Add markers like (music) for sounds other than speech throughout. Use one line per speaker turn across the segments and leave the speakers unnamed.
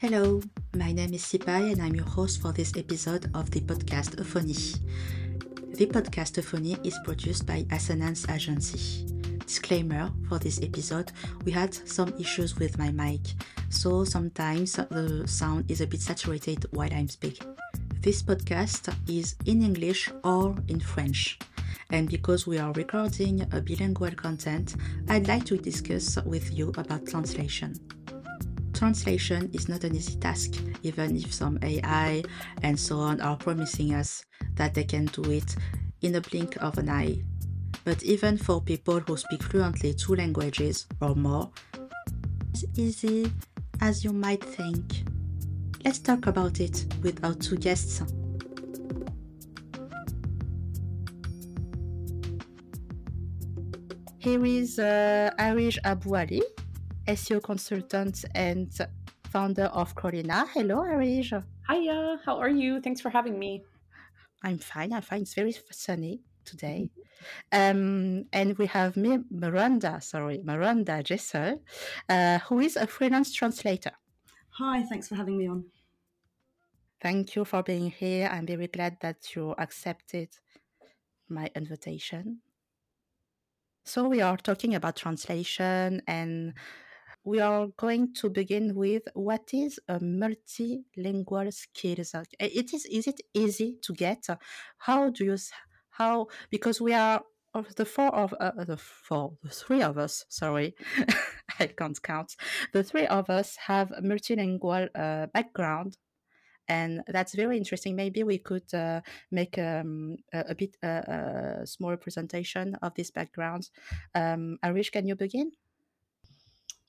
Hello, my name is Syphaï and I'm your host for this episode of the podcast Euphonie. The podcast Euphonie is produced by Assonance Agency. Disclaimer for this episode we had some issues with my mic, so sometimes the sound is a bit saturated while I'm speaking. This podcast is in English or in French. And because we are recording a bilingual content, I'd like to discuss with you about translation. Translation is not an easy task, even if some AI and so on are promising us that they can do it in a blink of an eye. But even for people who speak fluently two languages or more, it's easy as you might think. Let's talk about it with our two guests. Here is uh, Areej AbuAli, SEO consultant and founder of Crawlina. Hello, Areej.
Hiya, how are you? Thanks for having me.
I'm fine. I'm fine. It's very sunny today. Um, and we have me, Miranda, sorry, Miranda Jessel, uh, who is a freelance translator.
Hi, thanks for having me on.
Thank you for being here. I'm very glad that you accepted my invitation. So, we are talking about translation and we are going to begin with what is a multilingual skills. It is is it easy to get? How do you how because we are of the four of uh, the four the three of us sorry (laughs) i can't count the three of us have a multilingual uh, background and that's very interesting. Maybe we could uh, make um, a, a, bit uh, a small presentation of this background um, areej can you begin?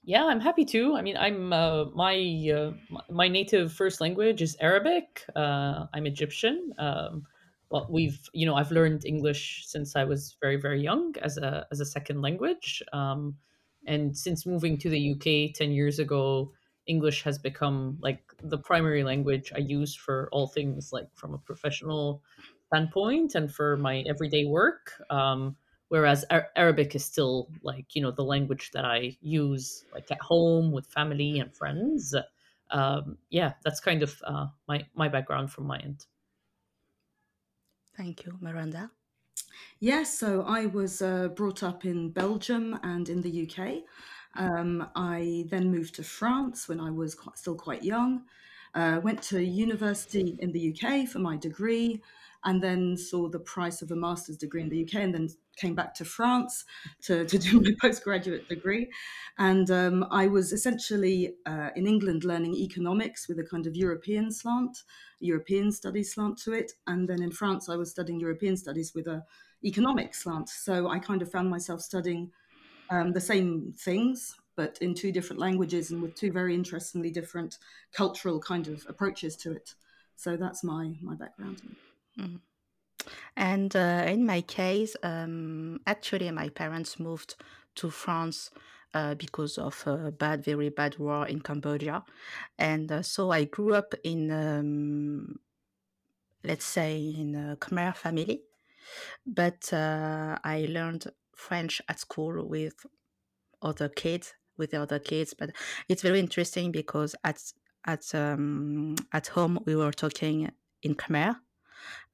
Yeah i'm happy to. I mean i'm uh, my uh, my native first language is arabic. I'm egyptian. Um, well we've you know i've learned english since i was very very young as a as a second language. Um, and since moving to the uk 10 years ago english has become like the primary language i use for all things like from a professional standpoint and for my everyday work um, whereas Ar- arabic is still like you know the language that i use like at home with family and friends um, yeah that's kind of uh, my my background from my end
Thank you, Miranda.
Yes, so I was uh, brought up in Belgium and in the UK. Um, I then moved to France when I was quite, still quite young. Uh, went to university in the UK for my degree, and then saw the price of a master's degree in the UK, and then came back to France to, to do my (laughs) postgraduate degree. And um, I was essentially uh, in England learning economics with a kind of European slant, European studies slant to it. And then in France, I was studying European studies with a economic slant. So I kind of found myself studying um, the same things, but in two different languages and with two very interestingly different cultural kind of approaches to it. So that's my my background. Mm-hmm.
And uh, in my case, um, actually, my parents moved to France uh, because of a bad, very bad war in Cambodia. And uh, so I grew up in, um, let's say, in a Khmer family. But uh, I learned French at school with other kids, with the other kids. But it's very interesting because at at um, at home we were talking in Khmer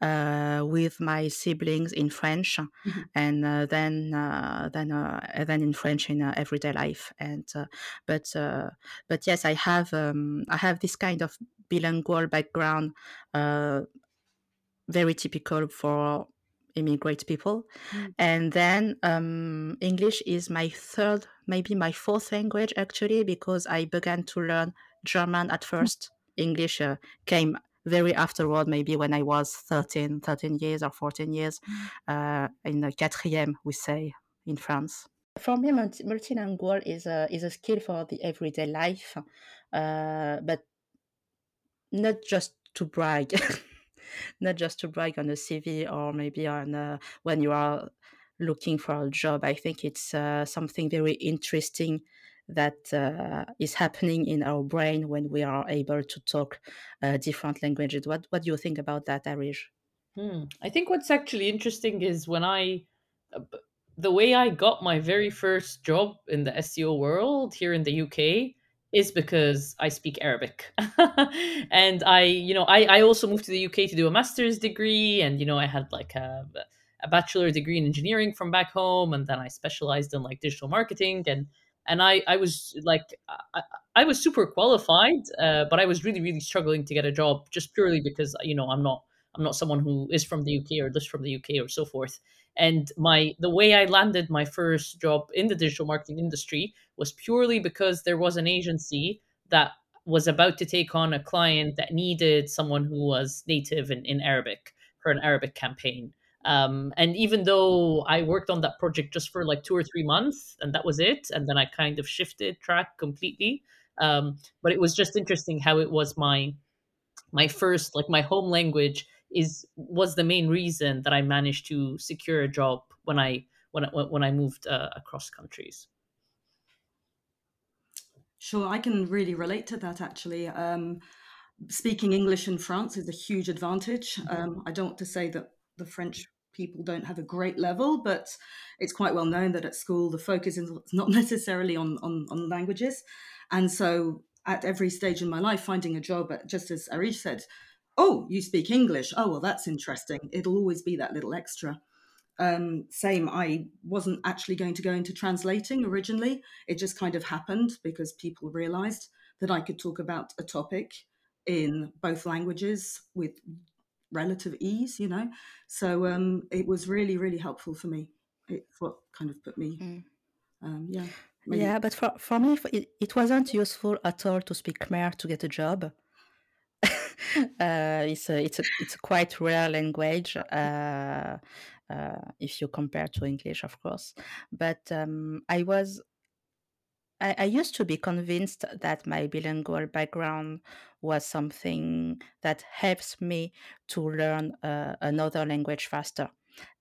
uh, with my siblings in French, mm-hmm. and uh, then uh, then uh, then in French in uh, everyday life. And uh, but but yes, I have um, I have this kind of bilingual background, very typical for immigrant people. Mm. And then um, English is my third, maybe my fourth language actually, because I began to learn German at mm. first. Mm. English uh, came very afterward, maybe when I was 13, 13 years or 14 years, uh, in the quatrième, we say in France. For me, multilingual is a, is a skill for the everyday life, uh, but not just to brag, (laughs) not just to brag on a CV or maybe on a, when you are looking for a job. I think it's uh, something very interesting that uh, is happening in our brain when we are able to talk uh, different languages. What what do you think about that, Areej?
Hmm. I think what's actually interesting is when I, uh, the way I got my very first job in the SEO world here in the UK is because I speak Arabic. (laughs) and I, you know, I, I also moved to the UK to do a master's degree. And, you know, I had like a, a bachelor degree in engineering from back home. And then I specialized in like digital marketing. And, and I, I was like, I, I was super qualified, uh, but I was really, really struggling to get a job just purely because, you know, I'm not, I'm not someone who is from the UK or lives from the UK or so forth. And my the way I landed my first job in the digital marketing industry was purely because there was an agency that was about to take on a client that needed someone who was native in, in Arabic for an Arabic campaign. Um, and even though I worked on that project just for like two or three months, and that was it, and then I kind of shifted track completely. Um, but it was just interesting how it was my my first like my home language is was the main reason that I managed to secure a job when I when I, when I moved uh, across countries.
Sure, I can really relate to that actually. Um, speaking English in France is a huge advantage. Mm-hmm. Um, I don't want to say that the French people don't have a great level, but it's quite well known that at school the focus is (laughs) not necessarily on, on, on languages. And so at every stage in my life, finding a job, just as Areej said, oh, you speak English. Oh, well, that's interesting. It'll always be that little extra. Um, same, I wasn't actually going to go into translating originally. It just kind of happened because people realized that I could talk about a topic in both languages with relative ease, you know. So um, it was really, really helpful for me. It's what kind of put me, mm. um, yeah.
Maybe. Yeah, but for, for me, it, it wasn't useful at all to speak Khmer to get a job uh, it's a it's a it's a quite rare language uh, uh, if you compare to English, of course. But um, I was I, I, used to be convinced that my bilingual background was something that helps me to learn uh, another language faster.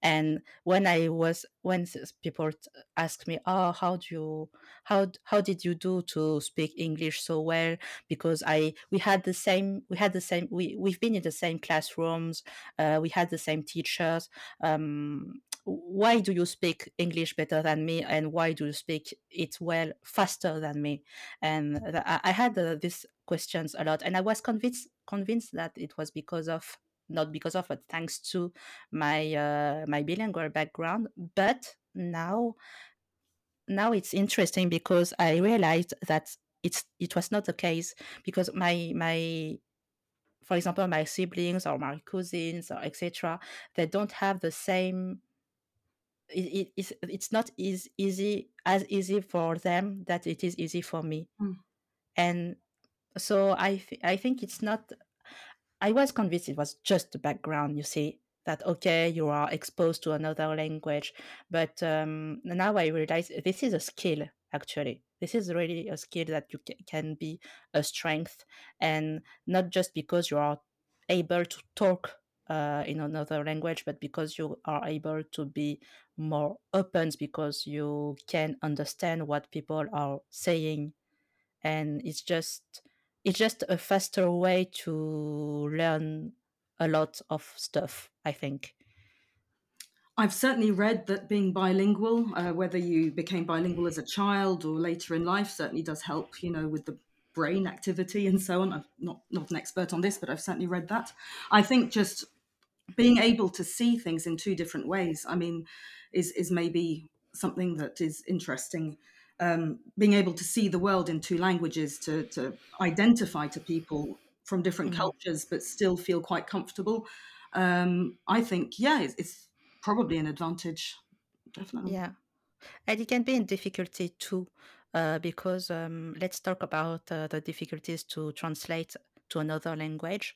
And when I was when people ask me, "Oh, how do you how how did you do to speak English so well?" Because I we had the same we had the same we we've been in the same classrooms, uh, we had the same teachers. Um, why do you speak English better than me, and why do you speak it well faster than me? And I had uh, these questions a lot, and I was convinced convinced that it was because of not because of it, thanks to my uh, my bilingual background. But now, now it's interesting because I realized that it's it was not the case because my my for example my siblings or my cousins or etc they don't have the same it, it, it's, it's not as easy as easy for them that it is easy for me mm. and so I, th- I think it's not I was convinced it was just the background, you see, that okay, you are exposed to another language. But um, now I realize this is a skill, actually. This is really a skill that you can be a strength, and not just because you are able to talk uh, in another language, but because you are able to be more open, because you can understand what people are saying. And it's just it's just a faster way to learn a lot of stuff, I think.
I've certainly read that being bilingual, uh, whether you became bilingual as a child or later in life, certainly does help, you know, with the brain activity and so on. I'm not, not an expert on this, but I've certainly read that. I think just being able to see things in two different ways, I mean, is, is maybe something that is interesting um, being able to see the world in two languages to, to identify to people from different mm. cultures but still feel quite comfortable. Um, i think yeah it's, it's, probably an advantage definitely.
Yeah. And it can be in difficulty too uh, because um, let's talk about uh, the difficulties to translate to another language.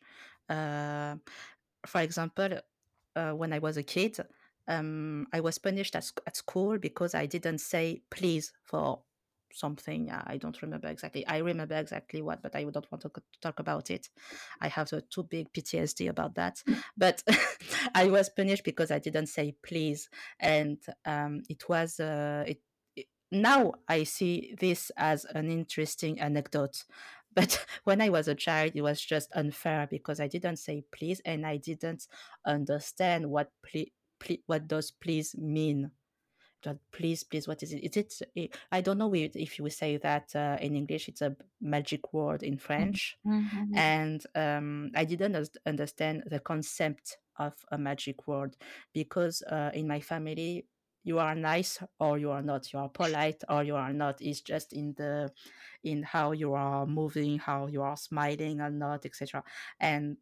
Uh, for example uh, when i was a kid um, I was punished at, at school because I didn't say please for something. I don't remember exactly. I remember exactly what, but I don't want to talk about it. I have a too big PTSD about that. But (laughs) I was punished because I didn't say please, and um, it was uh, it, it. Now I see this as an interesting anecdote (laughs) but when I was a child, it was just unfair because I didn't say please and I didn't understand what ple- what does please mean? Please please what is it? Is it i don't know if you say that uh, in english it's a magic word in french. Mm-hmm. and um, i didn't understand the concept of a magic word because uh, in my family you are nice or you are not. You are polite or you are not. It's just in the in how you are moving how you are smiling or not etc and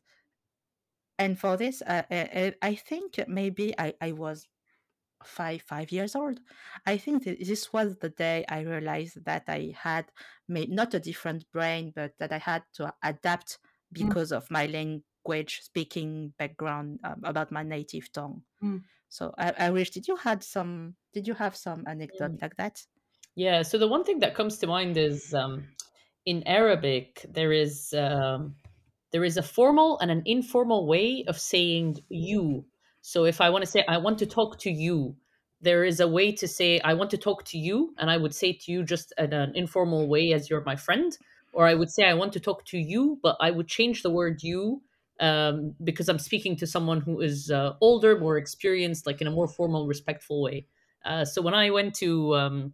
and for this uh, I, I think maybe I, I was five five years old i think this was the day i realized that i had made not a different brain but that i had to adapt mm. because mm. of my language speaking background um, about my native tongue mm. so I, I wish did you had some did you have some anecdote mm. like that
yeah so the one thing that comes to mind is um, in arabic there is um, there is a formal and an informal way of saying you so if I want to say, I want to talk to you, there is a way to say, I want to talk to you. And I would say to you just in an informal way as you're my friend. Or I would say, I want to talk to you, but I would change the word you um, because I'm speaking to someone who is uh, older, more experienced, like in a more formal, respectful way. Uh, so when I went to, um,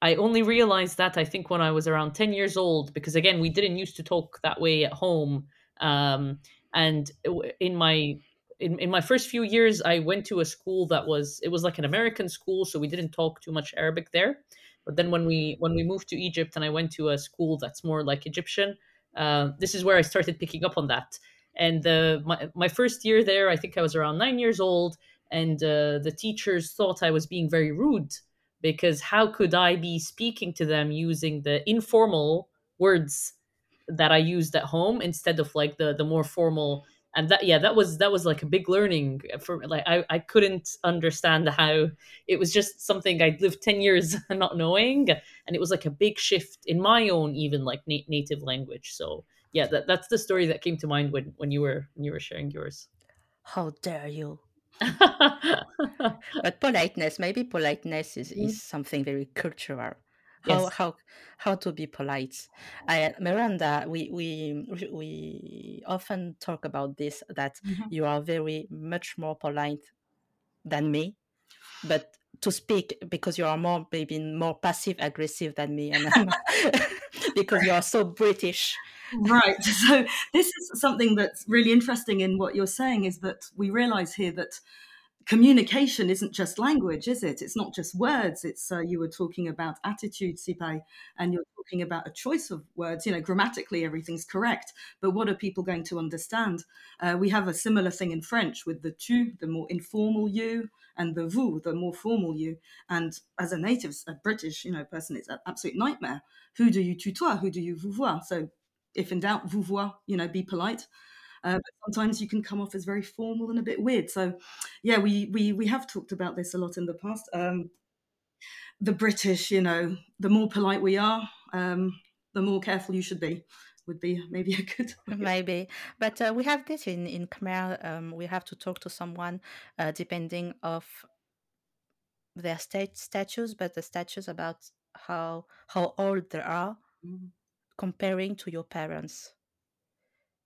I only realized that I think when I was around 10 years old, because again, we didn't used to talk that way at home. Um, and in my in, in my first few years i went to a school that was it was like an american school so we didn't talk too much arabic there but then when we when we moved to egypt and i went to a school that's more like egyptian uh, this is where i started picking up on that and my, my first year there i think i was around nine years old and uh, the teachers thought i was being very rude because how could i be speaking to them using the informal words that i used at home instead of like the the more formal? And that yeah that was that was like a big learning for like I, I couldn't understand how it was just something i'd lived 10 years (laughs) not knowing and it was like a big shift in my own even like na- native language. So yeah that, that's the story that came to mind when when you were when you were sharing yours.
How dare you (laughs) but politeness maybe politeness is, is mm. something very cultural how yes. how how to be polite. I, Miranda, we we we often talk about this that mm-hmm. you are very much more polite than me, but to speak because you are more maybe more passive aggressive than me, and (laughs) (laughs) because you are so British.
Right. So this is something that's really interesting in what you're saying is that we realize here that communication isn't just language, is it? It's not just words. It's uh, you were talking about attitude, Syphaï, and you're talking about a choice of words. You know, grammatically everything's correct, but what are people going to understand? Uh, we have a similar thing in French with the tu, the more informal you, and the vous, the more formal you. And as a native, a British, you know, person, it's an absolute nightmare. Who do you tutoie? Who do you vouvoie? So, if in doubt, vouvoie. You know, be polite. Uh, but sometimes you can come off as very formal and a bit weird. So, yeah, we we we have talked about this a lot in the past. Um, the British, you know, the more polite we are, um, the more careful you should be. Would be maybe (laughs) a good
maybe, but uh, we have this in in Khmer. Um, we have to talk to someone uh, depending of their state status, but the status about how how old they are, mm. comparing to your parents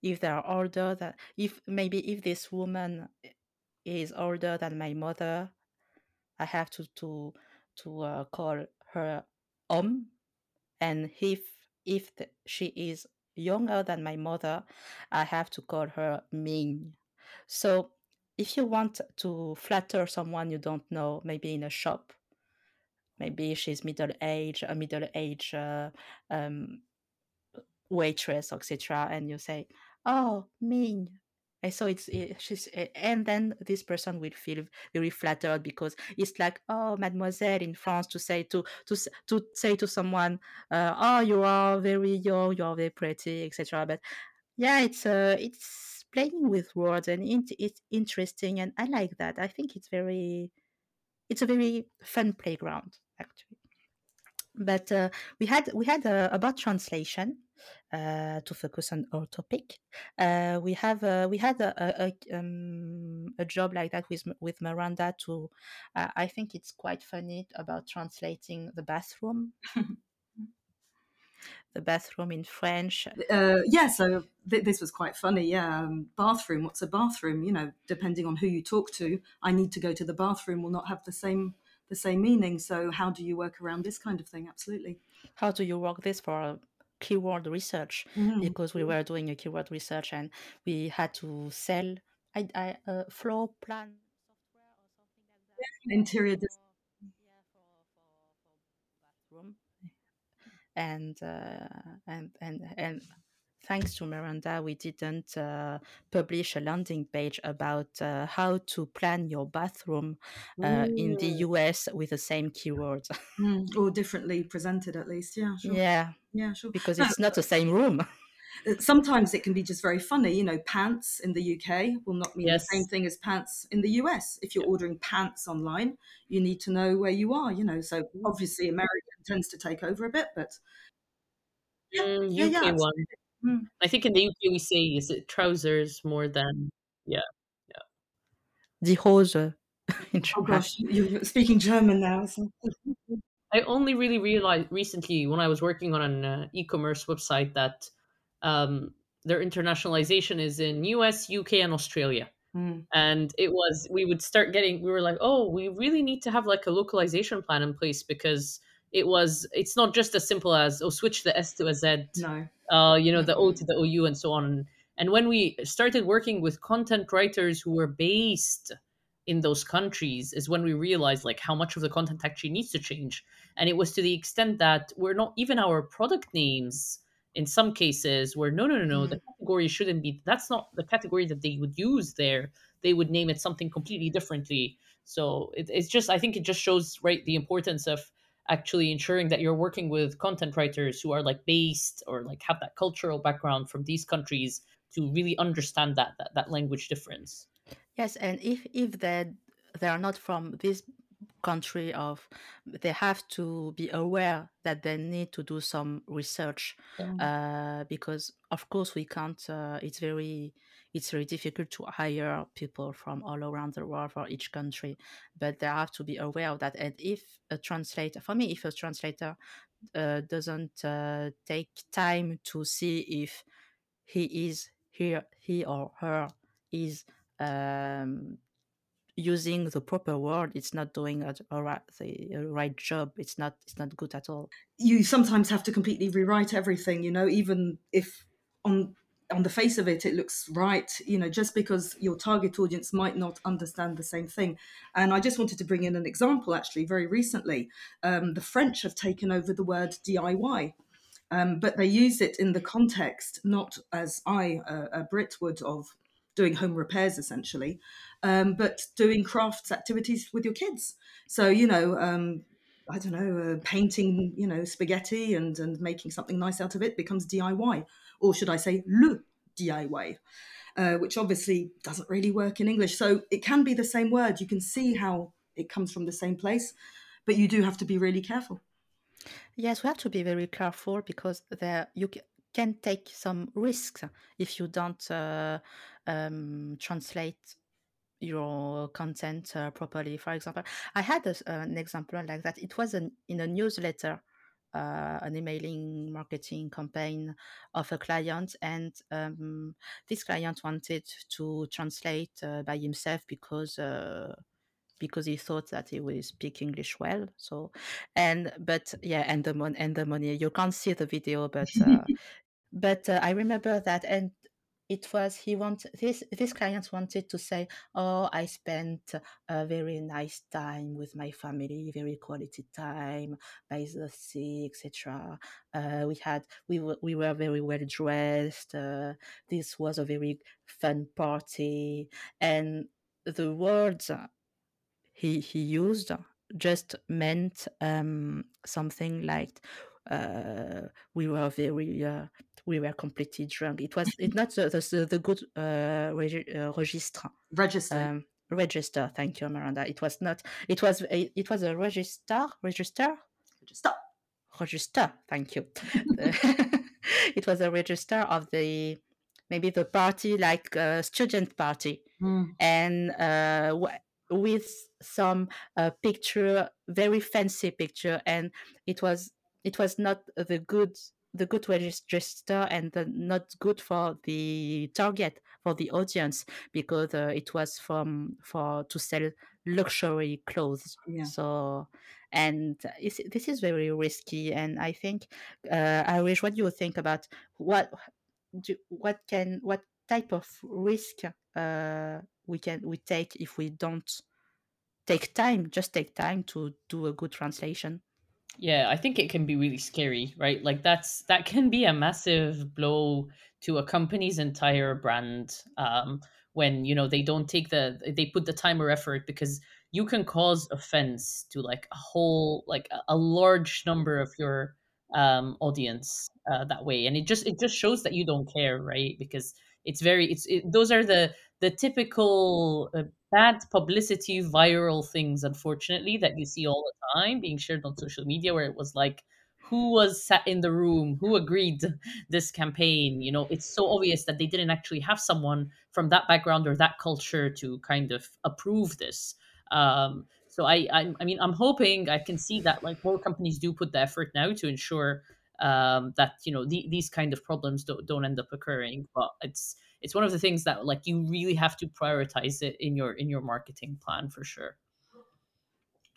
if they are older than if maybe if this woman is older than my mother i have to to to uh, call her om and if if the, she is younger than my mother i have to call her ming so if you want to flatter someone you don't know maybe in a shop maybe she's middle age a middle age uh, um, waitress etc and you say oh mean. And so it's it, she's and then this person will feel very flattered because it's like oh mademoiselle in france to say to to to say to someone uh, oh you are very young you are very pretty etc but yeah it's uh it's playing with words and it's interesting and i like that. I think it's very it's a very fun playground actually but uh, we had we had uh, about translation uh, to focus on our topic. Uh, we have uh, we had a a, um, a, job like that with with Miranda. To uh, I think it's quite funny about translating the bathroom. the bathroom in French.
Yeah, so th- this was quite funny. Yeah, um, bathroom. What's a bathroom? You know, depending on who you talk to, I need to go to the bathroom will not have the same the same meaning. So how do you work around this kind of thing? Absolutely.
How do you work this for keyword research? Mm-hmm. Because we were doing a keyword research and we had to sell I, I uh, floor plan software or something like
that. Interior design.
bathroom. And, uh, and and and thanks to Miranda, we didn't uh, publish a landing page about uh, how to plan your bathroom uh, in the US with the same keywords.
mm, or differently presented, at least. Yeah, sure.
Yeah.
Yeah, sure.
Because no. it's not the same room.
Uh, sometimes it can be just very funny. You know, pants in the UK will not mean yes. the same thing as pants in the US. If you're yeah. ordering pants online, you need to know where you are, you know. So obviously, American tends to take over a bit, but
yeah, mm, yeah, yeah. Mm. I think in the UK we say is it trousers more than yeah yeah.
Die Hose. (laughs)
oh gosh, you're speaking German now. (laughs)
I only really realized recently when I was working on an uh, e-commerce website that um, their internationalization is in US, UK, and Australia. Mm. And it was we would start getting we were like, oh, we really need to have like a localization plan in place because it was it's not just as simple as oh switch the S to a Z.
No.
Uh, you know, the O to the OU and so on. And when we started working with content writers who were based in those countries is when we realized like how much of the content actually needs to change. And it was to the extent that we're not even our product names in some cases were no no no no mm. the category shouldn't be that's not the category that they would use there they would name it something completely differently so it, it's just i think it just shows right the importance of actually ensuring that you're working with content writers who are like based or like have that cultural background from these countries to really understand that that, that language difference
yes and if if they they are not from this country of they have to be aware that they need to do some research yeah. uh, because of course we can't uh, it's very it's very difficult to hire people from all around the world for each country but they have to be aware of that. And if a translator for me if a translator uh, doesn't uh, take time to see if he is here he or her is um, using the proper word it's not doing a, a, right, a right job it's not it's not good at all.
You sometimes have to completely rewrite everything you know even if on on the face of it it looks right you know just because your target audience might not understand the same thing. And i just wanted to bring in an example actually very recently. Um, the french have taken over the word diy um, but they use it in the context not as i a, brit would of doing home repairs essentially, um, but doing crafts activities with your kids. So you know, um, I don't know, uh, painting you know spaghetti and and making something nice out of it becomes DIY, or should I say le DIY. Uh, which obviously doesn't really work in English. So it can be the same word. You can see how it comes from the same place, but you do have to be really careful.
Yes, we have to be very careful because there you can take some risks if you don't uh, um, translate your content uh, properly. For example, I had a, an example like that. It was an, in a newsletter, uh, an emailing marketing campaign of a client, and um, this client wanted to translate uh, by himself because uh, because he thought that he would speak English well. So, and but yeah, and the money and the money. You can't see the video, but uh, (laughs) but uh, I remember that, and it was he wanted this this client wanted to say oh i spent a very nice time with my family very quality time by the sea etc uh, we had we were we were very well dressed uh, this was a very fun party. And the words he he used just meant um, something like uh, we were very uh, we were completely drunk. It was it (laughs) not the the, the good uh, regi- uh, register
register. Um,
register. Thank you, Miranda. It was not. It was a, it was a register. Register.
Register.
Register. Thank you. (laughs) (laughs) it was a register of the maybe the party like a student party mm. and uh, w- with some uh, picture very fancy picture and it was it was not the good the good register and the not good for the target for the audience because uh, it was from for to sell luxury clothes.
Yeah.
So, and this is very risky. And I think, uh, Areej, what do you think about what do, what can what type of risk uh, we can we take if we don't take time, just take time to do a good translation?
Yeah, I think it can be really scary, right? Like that's that can be a massive blow to a company's entire brand um, when you know they don't take the they put the time or effort because you can cause offense to like a whole like a, large number of your um, audience uh, that way, and it just it just shows that you don't care, right? Because it's very it's it, those are the the typical uh, bad publicity viral things unfortunately that you see all the time being shared on social media where it was like who was sat in the room? Who agreed this campaign? You know it's so obvious that they didn't actually have someone from that background or that culture to kind of approve this. Um, so I, I i mean i'm hoping i can see that like more companies do put the effort now to ensure um, that you know the, these kind of problems don't, don't end up occurring but it's it's one of the things that like you really have to prioritize it in your in your marketing plan for sure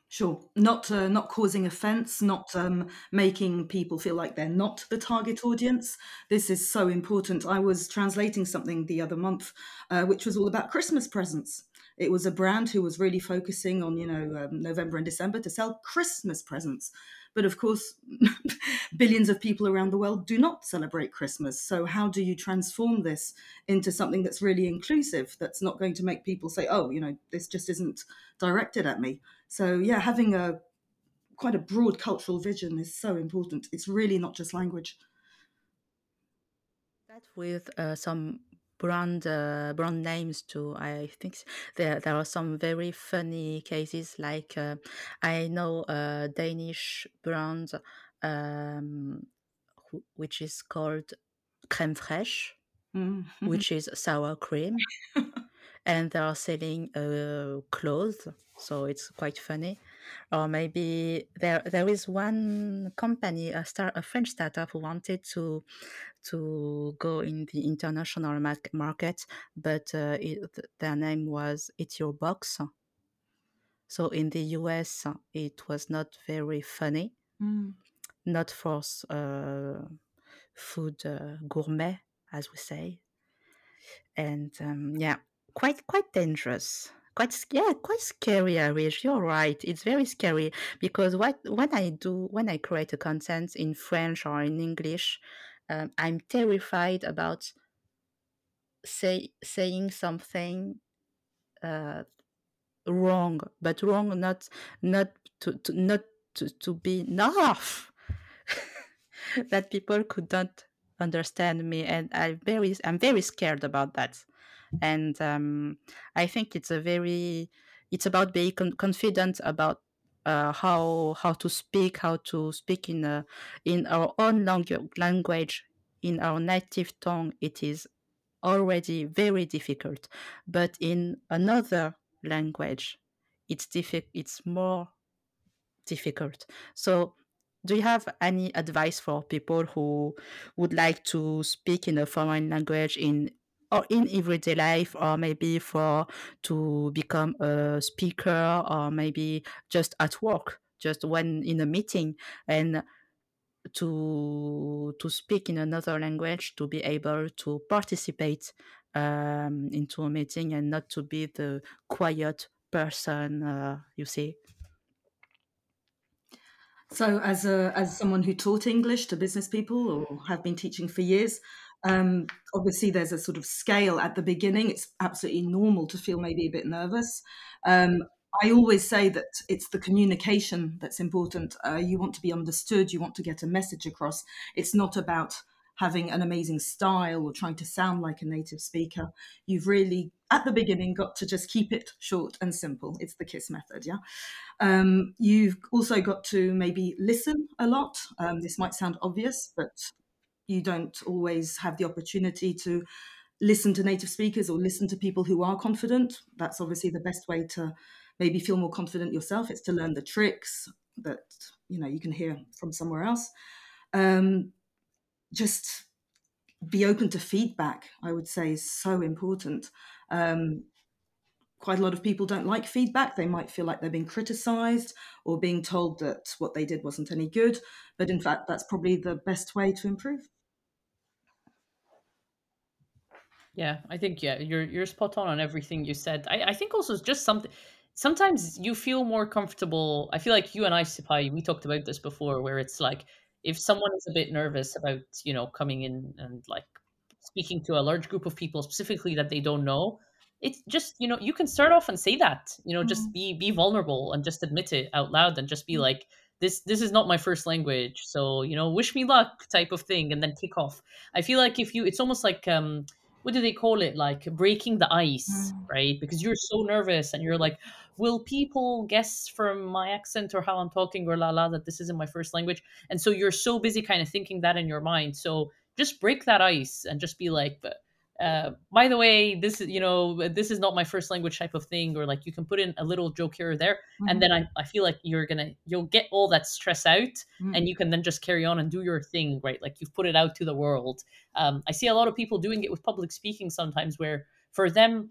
Sure, not uh, not causing offence, not um, making people feel like they're not the target audience. This is so important. I was translating something the other month, uh, which was all about Christmas presents. It was a brand who was really focusing on you know um, November and December to sell Christmas presents, but of course, (laughs) billions of people around the world do not celebrate Christmas. So, how do you transform this into something that's really inclusive, that's not going to make people say, oh, you know, this just isn't directed at me? So, yeah, having a quite a broad cultural vision is so important. It's really not just language.
That with uh, some brand uh, brand names too. I think there there are some very funny cases. Like uh, I know a Danish brand um, which is called crème fraîche, mm-hmm. which is sour cream, (laughs) and they are selling uh, clothes. So it's quite funny. Or maybe there there is one company, a star, a French startup, who wanted to to go in the international market, but uh, it, their name was It's Your Box. So in the US, it was not very funny, mm. not for uh, food uh, gourmet, as we say, and um, yeah, quite quite dangerous. Quite yeah, quite scary, Areej. You're right. It's very scary because what when I do when I create a content in French or in English, um, I'm terrified about say saying something uh, wrong, but wrong not not to, to not to, to be enough (laughs) that people could not understand me, and I very I'm very scared about that, and um, I think it's a very it's about being con- confident about uh, how how to speak, how to speak in a, in our own langu- language, in our native tongue. It is already very difficult, but in another language, it's diffi- It's more difficult. So, do you have any advice for people who would like to speak in a foreign language in or in everyday life or maybe for to become a speaker or maybe just at work just when in a meeting and to to speak in another language to be able to participate um, into a meeting and not to be the quiet person uh, you see.
So as a as someone who taught english to business people or have been teaching for years um, obviously, there's a sort of scale at the beginning. It's absolutely normal to feel maybe a bit nervous. Um, I always say that it's the communication that's important. Uh, you want to be understood, you want to get a message across. It's not about having an amazing style or trying to sound like a native speaker. You've really, at the beginning, got to just keep it short and simple. It's the KISS method, yeah? Um, you've also got to maybe listen a lot. Um, this might sound obvious, but you don't always have the opportunity to listen to native speakers or listen to people who are confident. That's obviously the best way to maybe feel more confident yourself. It's to learn the tricks that you know you can hear from somewhere else. Um, just be open to feedback. I would say is so important. Um, quite a lot of people don't like feedback. They might feel like they're being criticized or being told that what they did wasn't any good. But in fact, that's probably the best way to improve.
Yeah, I think yeah, you're you're spot on on everything you said. I, I think also it's just something. Sometimes you feel more comfortable. I feel like you and I, Syphaï, we talked about this before, where it's like if someone is a bit nervous about you know coming in and like speaking to a large group of people specifically that they don't know, it's just you know you can start off and say that you know just
Mm.
be be vulnerable and just admit it out loud and just be
Mm.
like this this is not my first language so you know wish me luck type of thing and then kick off i feel like if you it's almost like um what do they call it? Like breaking the ice
Mm.
right? Because you're so nervous and you're like will people guess from my accent or how i'm talking or la la that this isn't my first language? And so you're so busy kind of thinking that in your mind. So just break that ice and just be like but uh, by the way, this is you know this is not my first language type of thing, or like you can put in a little joke here or there,
Mhm.
and then I, I feel like you're gonna you'll get all that stress out,
Mm.
and you can then just carry on and do your thing, right? Like you've put it out to the world. Um, I see a lot of people doing it with public speaking sometimes, where for them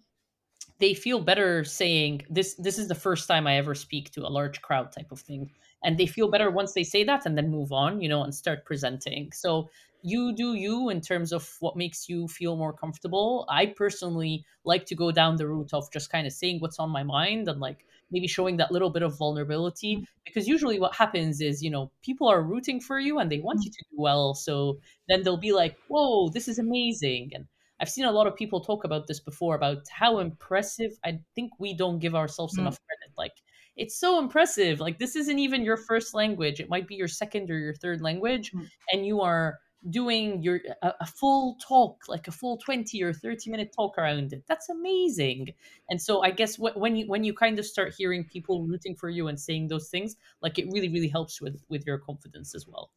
they feel better saying this this is the first time i ever speak to a large crowd type of thing and they feel better once they say that and then move on you know and start presenting so you do you in terms of what makes you feel more comfortable i personally like to go down the route of just kind of saying what's on my mind and like maybe showing that little bit of vulnerability because usually what happens is you know people are rooting for you and they want you to do well so then they'll be like whoa this is amazing and I've seen a lot of people talk about this before about how impressive. I think we don't give ourselves
Mm.
enough credit. Like, it's so impressive. Like, this isn't even your first language. It might be your second or your third language,
Mm.
and you are doing your a, a full talk, like a full twenty or thirty minute talk around it. That's amazing. And so, I guess wh- when you when you kind of start hearing people rooting for you and saying those things, like it really really helps with with your confidence as well.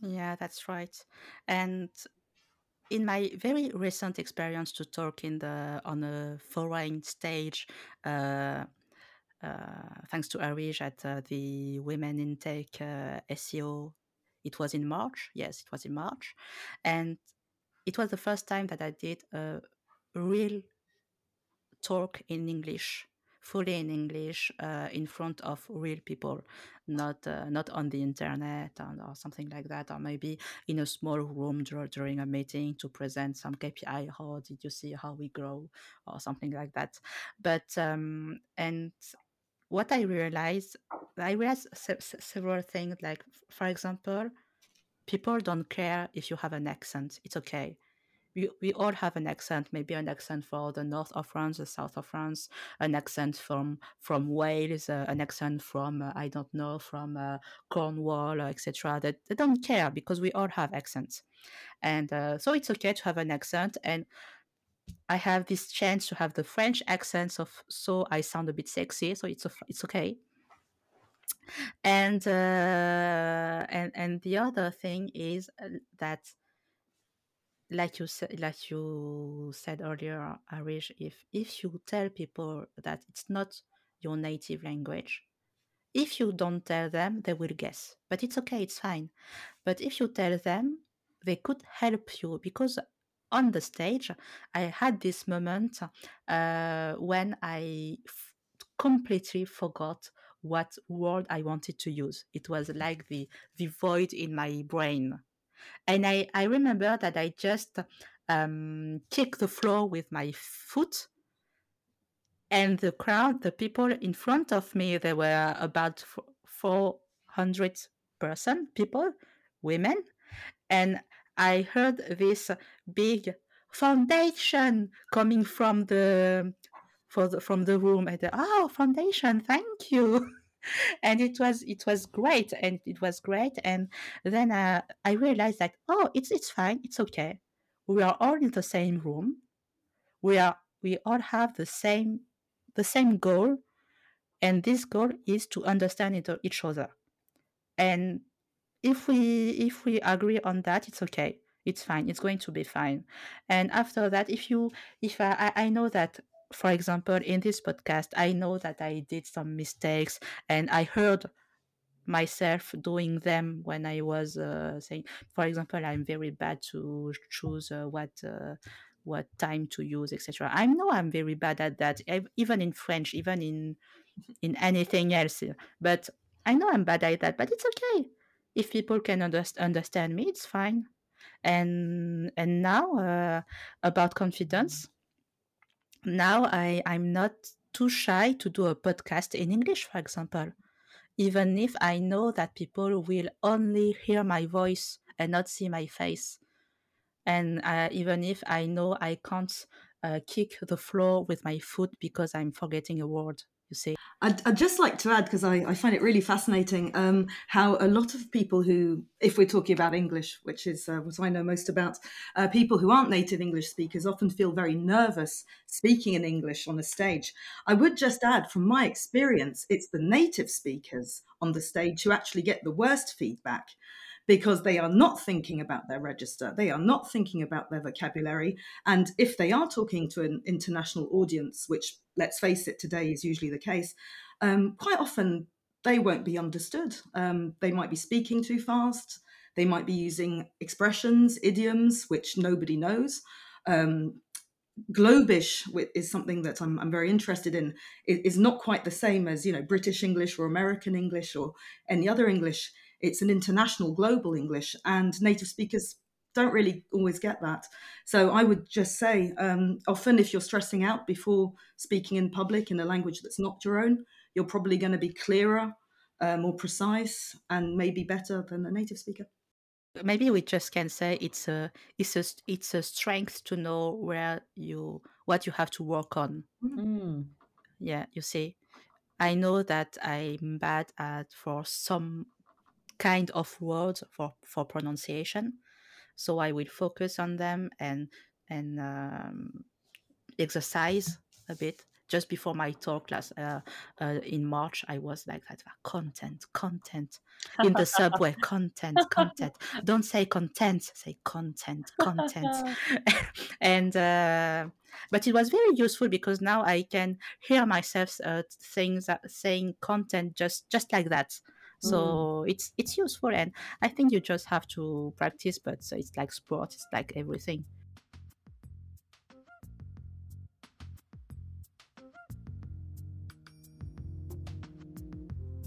Yeah, that's right. And in my very recent experience to talk in the on a foreign stage, uh, uh, thanks to Areej at uh, the Women in Tech uh, SEO, it was in March. Yes, it was in March, and it was the first time that I did a real talk in English, fully in English, uh, in front of real people, not uh, not on the internet and, or something like that, or maybe in a small room dur- during a meeting to present some KPI. How did you see how we grow, or something like that? But um, and what I realized, I realized se- se- several things. Like, for example, people don't care if you have an accent. It's okay. We, we all have an accent, maybe an accent for the north of France, the south of France, an accent from from Wales, uh, an accent from uh, I don't know from uh, Cornwall, uh, etc. That they don't care because we all have accents, and uh, so it's okay to have an accent. And I have this chance to have the French accent, so so I sound a bit sexy, so it's a, it's okay. And uh, and and the other thing is uh, that like you said like you said earlier areej if if you tell people that it's not your native language if you don't tell them they will guess but it's okay it's fine but if you tell them they could help you because on the stage i had this moment uh, when i f- completely forgot what word i wanted to use. It was like the the void in my brain. And I, I remember that I just um, kicked the floor with my foot, and the crowd, the people in front of me, there were about four hundred person, people, women, and I heard this big foundation coming from the the, from the room. And oh, foundation, thank you. (laughs) and it was it was great and it was great. And then uh, i realized that oh it's it's fine it's okay. We are all in the same room. We are we all have the same the same goal. And this goal is to understand each other. And if we if we agree on that it's okay it's fine it's going to be fine and after that if you if i i know that for example, in this podcast, I know that I did some mistakes and I heard myself doing them when I was uh, saying, for example, I'm very bad to choose uh, what uh, what time to use, etc. I know I'm very bad at that, even in French, even in in anything else. But I know I'm bad at that. But it's okay if people can underst- understand me. It's fine. And and now uh, about confidence. Now I I'm not too shy to do a podcast in English, for example, even if I know that people will only hear my voice and not see my face and uh, even if I know I can't uh, kick the floor with my foot because I'm forgetting a word. You see,
I'd, I'd just like to add because I, I, find it really fascinating um, how a lot of people who, if we're talking about English, which is uh, what I know most about, uh, people who aren't native English speakers often feel very nervous speaking in English on a stage. I would just add, from my experience, it's the native speakers on the stage who actually get the worst feedback because they are not thinking about their register. They are not thinking about their vocabulary. And if they are talking to an international audience, which let's face it, today is usually the case, um, quite often they won't be understood. Um, they might be speaking too fast. They might be using expressions, idioms, which nobody knows. Um, Globish is something that I'm, I'm, very interested in. It is not quite the same as you know British English or American English or any other English it's an international global English, and native speakers don't really always get that. So I would just say, um, often if you're stressing out before speaking in public in a language that's not your own, you're probably going to be clearer, uh, more precise, and maybe better than a native speaker.
Maybe we just can say it's a it's a it's a strength to know where you what you have to work on. Mm. Yeah, you see, I know that I'm bad at for some kind of words for for pronunciation. So i will focus on them and and um, exercise a bit. Just before my talk class uh, uh, in march i was like that content content. In the subway (laughs) content content. Don't say content say content content. (laughs) And uh, but it was very useful because now i can hear myself uh, things saying content just just like that so mm. it's it's useful and i think you just have to practice but it's like sport it's like everything.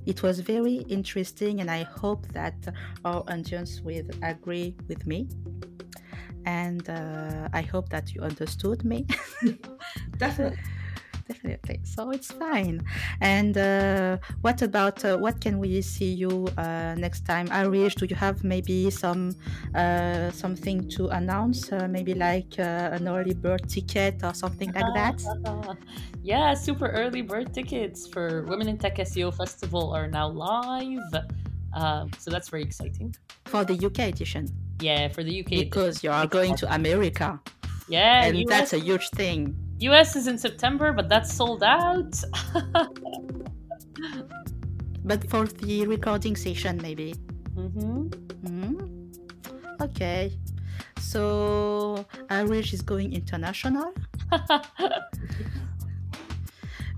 It was very interesting and i hope that our audience will agree with me. And uh, i hope that you understood me. (laughs)
Definitely
definitely. So it's fine. And uh, what about uh, what can we see you uh, next time? Areej, do you have maybe some uh, something to announce? Uh, maybe like uh, an early bird ticket or something like that? (laughs)
yeah, super early bird tickets for Women in Tech SEO Festival are now live. Um, so that's very exciting.
For the UK edition?
Yeah, for the UK
Because you are going to America.
Yeah,
and US, that's a huge thing.
US is in September, but that's sold out. (laughs)
but for the recording session, maybe.
Mm-hmm.
Mm-hmm. Okay. So Areej is going international. (laughs)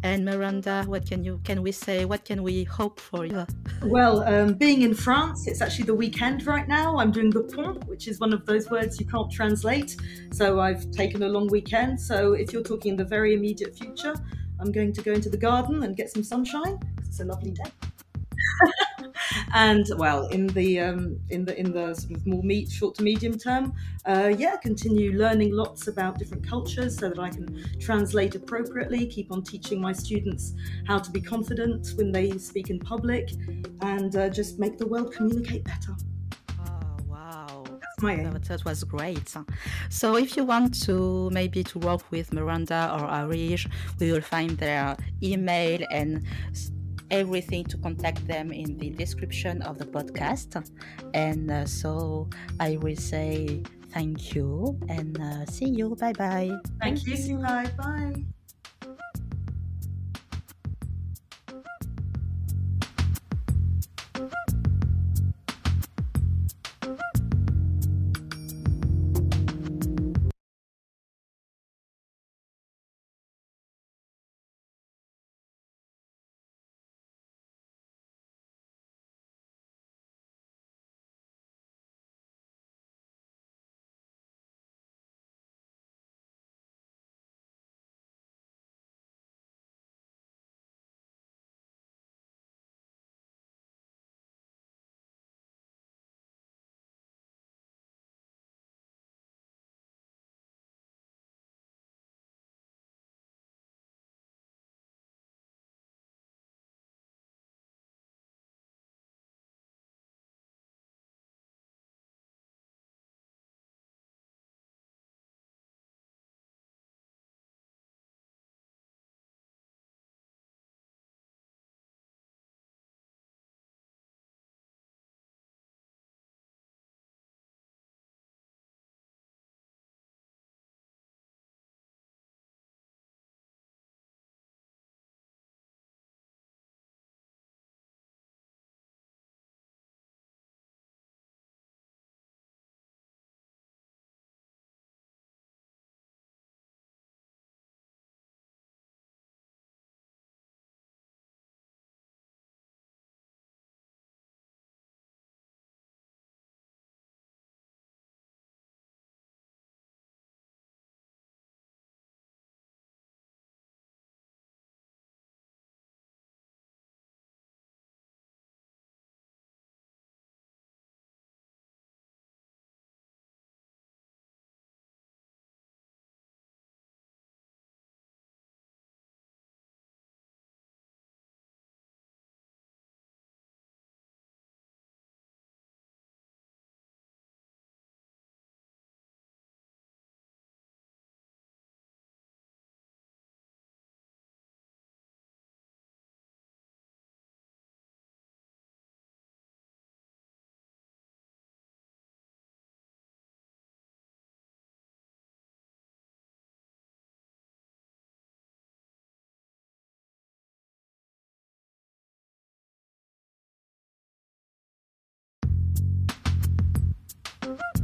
And Miranda, what can you can we say? What can we hope for you?
Well, um, being in France, it's actually the weekend right now. I'm doing the pont, which is one of those words you can't translate. So I've taken a long weekend. So if you're talking in the very immediate future, I'm going to go into the garden and get some sunshine. It's a lovely day. (laughs) and well, in the um, in the in the sort of more meet short to medium term, uh, yeah, continue learning lots about different cultures so that I can translate appropriately. Keep on teaching my students how to be confident when they speak in public, and uh, just make the world communicate better
my aim. That was great. So if you want to maybe to work with Miranda or Areej, we will find their email and everything to contact them in the description of the podcast. And uh, so I will say thank you and uh, see you. Bye bye.
Thank, thank you. Bye bye.
Mm-hmm.